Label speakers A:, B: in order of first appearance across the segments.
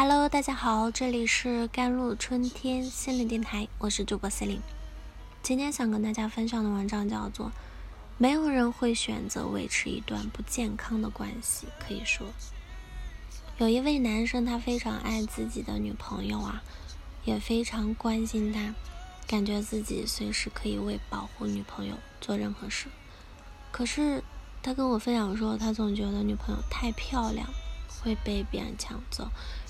A: Hello，大家好，这里是甘露春天心灵电台，我是主播 c e l i n e 今天想跟大家分享的文章叫做《没有人会选择维持一段不健康的关系》。可以说，有一位男生，他非常爱自己的女朋友啊，也非常关心她，感觉自己随时可以为保护女朋友做任何事。可是他跟我分享说，他总觉得女朋友太漂亮。会被别人抢走，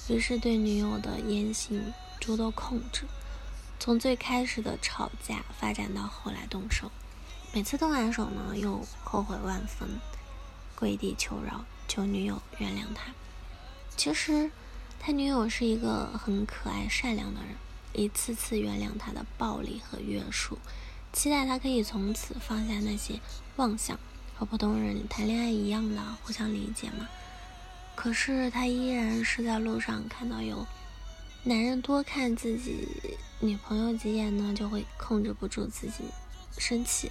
A: 于是对女友的言行诸多控制。从最开始的吵架发展到后来动手，每次动完手呢，又后悔万分，跪地求饶，求女友原谅他。其实他女友是一个很可爱善良的人，一次次原谅他的暴力和约束，期待他可以从此放下那些妄想，和普通人谈恋爱一样的互相理解嘛。可是他依然是在路上看到有男人多看自己女朋友几眼呢，就会控制不住自己生气，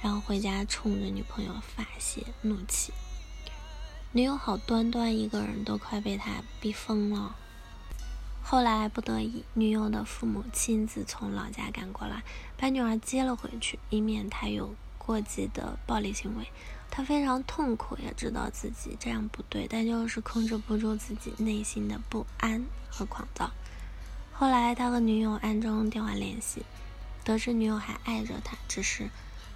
A: 然后回家冲着女朋友发泄怒气。女友好端端一个人都快被他逼疯了。后来不得已，女友的父母亲自从老家赶过来，把女儿接了回去，以免他有过激的暴力行为。他非常痛苦，也知道自己这样不对，但就是控制不住自己内心的不安和狂躁。后来，他和女友暗中电话联系，得知女友还爱着他，只是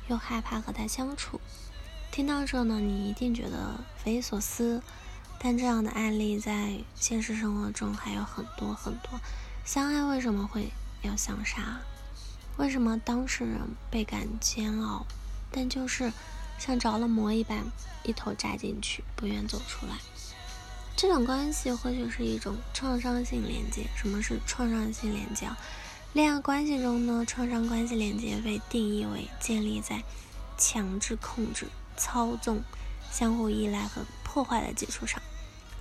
A: 又害怕和他相处。听到这呢，你一定觉得匪夷所思，但这样的案例在现实生活中还有很多很多。相爱为什么会要相杀？为什么当事人倍感煎熬？但就是。像着了魔一般，一头扎进去，不愿走出来。这种关系或许是一种创伤性连接。什么是创伤性连接？恋爱关系中呢，创伤关系连接被定义为建立在强制控制、操纵、相互依赖和破坏的基础上，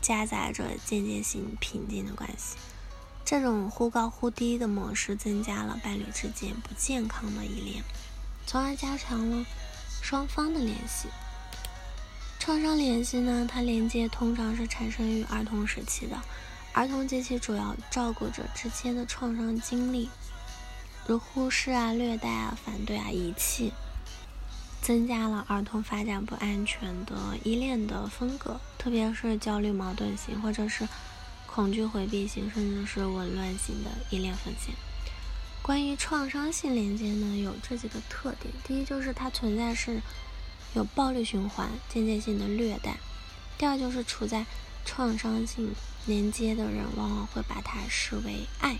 A: 夹杂着间接性平静的关系。这种忽高忽低的模式增加了伴侣之间不健康的依恋，从而加强了。双方的联系，创伤联系呢？它连接通常是产生于儿童时期的，儿童及其主要照顾者之间的创伤经历，如忽视啊、虐待啊、反对啊、遗弃，增加了儿童发展不安全的依恋的风格，特别是焦虑矛盾型，或者是恐惧回避型，甚至是紊乱型的依恋风险。关于创伤性连接呢，有这几个特点：第一，就是它存在是有暴力循环、间接性的虐待；第二，就是处在创伤性连接的人往往会把它视为爱；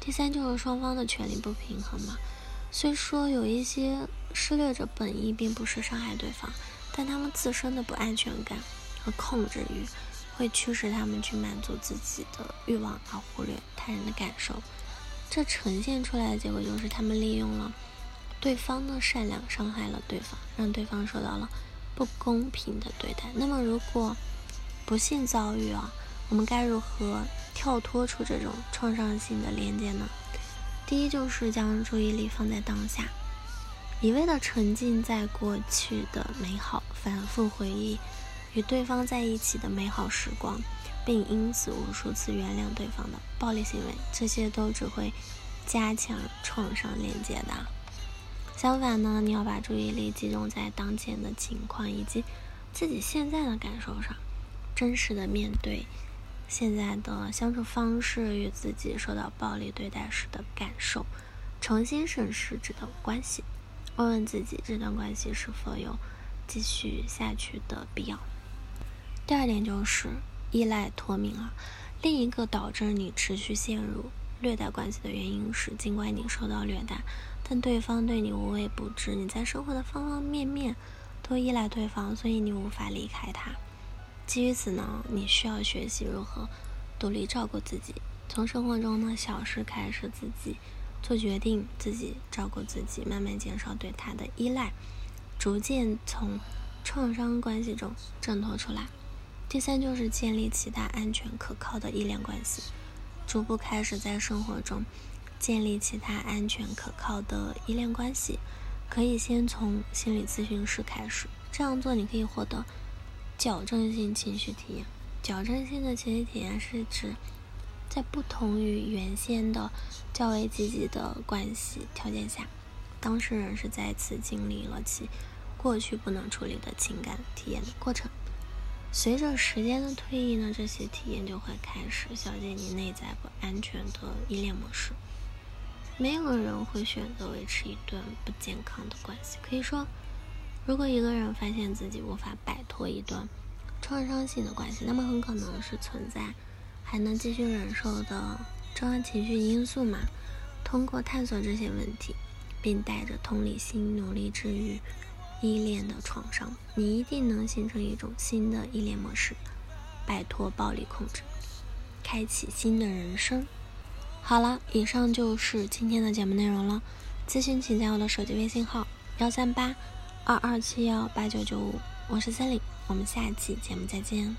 A: 第三，就是双方的权利不平衡嘛。虽说有一些施虐者本意并不是伤害对方，但他们自身的不安全感和控制欲会驱使他们去满足自己的欲望，而忽略他人的感受。这呈现出来的结果就是，他们利用了对方的善良，伤害了对方，让对方受到了不公平的对待。那么，如果不幸遭遇啊，我们该如何跳脱出这种创伤性的连接呢？第一，就是将注意力放在当下，一味的沉浸在过去的美好，反复回忆与对方在一起的美好时光。并因此无数次原谅对方的暴力行为，这些都只会加强创伤连接的。相反呢，你要把注意力集中在当前的情况以及自己现在的感受上，真实的面对现在的相处方式与自己受到暴力对待时的感受，重新审视这段关系，问问自己这段关系是否有继续下去的必要。第二点就是。依赖脱敏了。另一个导致你持续陷入虐待关系的原因是，尽管你受到虐待，但对方对你无微不至。你在生活的方方面面都依赖对方，所以你无法离开他。基于此呢，你需要学习如何独立照顾自己，从生活中的小事开始，自己做决定，自己照顾自己，慢慢减少对他的依赖，逐渐从创伤关系中挣脱出来。第三就是建立其他安全可靠的依恋关系，逐步开始在生活中建立其他安全可靠的依恋关系。可以先从心理咨询师开始，这样做你可以获得矫正性情绪体验，矫正性的情绪体验是指在不同于原先的较为积极的关系条件下，当事人是再次经历了其过去不能处理的情感体验的过程。随着时间的推移呢，这些体验就会开始消解你内在不安全的依恋模式。没有人会选择维持一段不健康的关系。可以说，如果一个人发现自己无法摆脱一段创伤性的关系，那么很可能是存在还能继续忍受的重要情绪因素嘛。通过探索这些问题，并带着同理心努力治愈。依恋的创伤，你一定能形成一种新的依恋模式，摆脱暴力控制，开启新的人生。好了，以上就是今天的节目内容了。咨询请加我的手机微信号：幺三八二二七幺八九九五，我是森林，我们下期节目再见。